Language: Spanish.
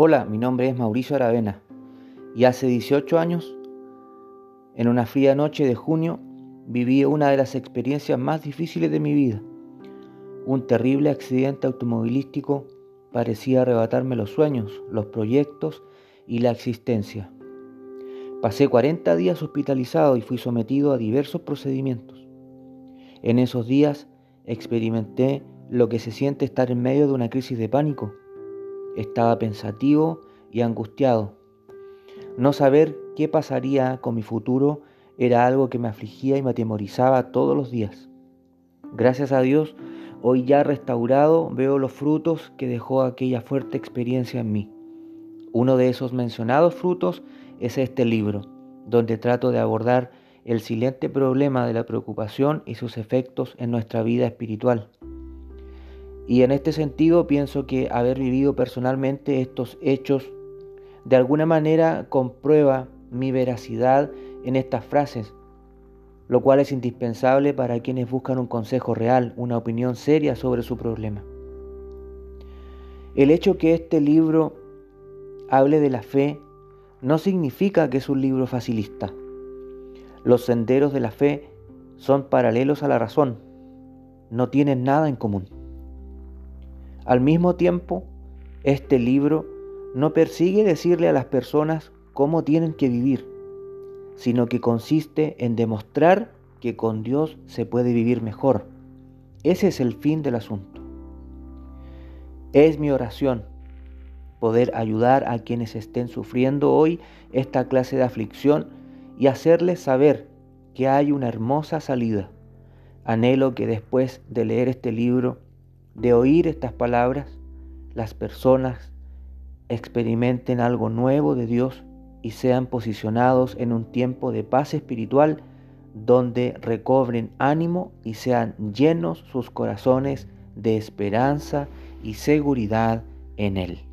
Hola, mi nombre es Mauricio Aravena y hace 18 años, en una fría noche de junio, viví una de las experiencias más difíciles de mi vida. Un terrible accidente automovilístico parecía arrebatarme los sueños, los proyectos y la existencia. Pasé 40 días hospitalizado y fui sometido a diversos procedimientos. En esos días experimenté lo que se siente estar en medio de una crisis de pánico. Estaba pensativo y angustiado. No saber qué pasaría con mi futuro era algo que me afligía y me atemorizaba todos los días. Gracias a Dios, hoy ya restaurado veo los frutos que dejó aquella fuerte experiencia en mí. Uno de esos mencionados frutos es este libro, donde trato de abordar el silente problema de la preocupación y sus efectos en nuestra vida espiritual. Y en este sentido pienso que haber vivido personalmente estos hechos de alguna manera comprueba mi veracidad en estas frases, lo cual es indispensable para quienes buscan un consejo real, una opinión seria sobre su problema. El hecho que este libro hable de la fe no significa que es un libro facilista. Los senderos de la fe son paralelos a la razón, no tienen nada en común. Al mismo tiempo, este libro no persigue decirle a las personas cómo tienen que vivir, sino que consiste en demostrar que con Dios se puede vivir mejor. Ese es el fin del asunto. Es mi oración poder ayudar a quienes estén sufriendo hoy esta clase de aflicción y hacerles saber que hay una hermosa salida. Anhelo que después de leer este libro, de oír estas palabras, las personas experimenten algo nuevo de Dios y sean posicionados en un tiempo de paz espiritual donde recobren ánimo y sean llenos sus corazones de esperanza y seguridad en Él.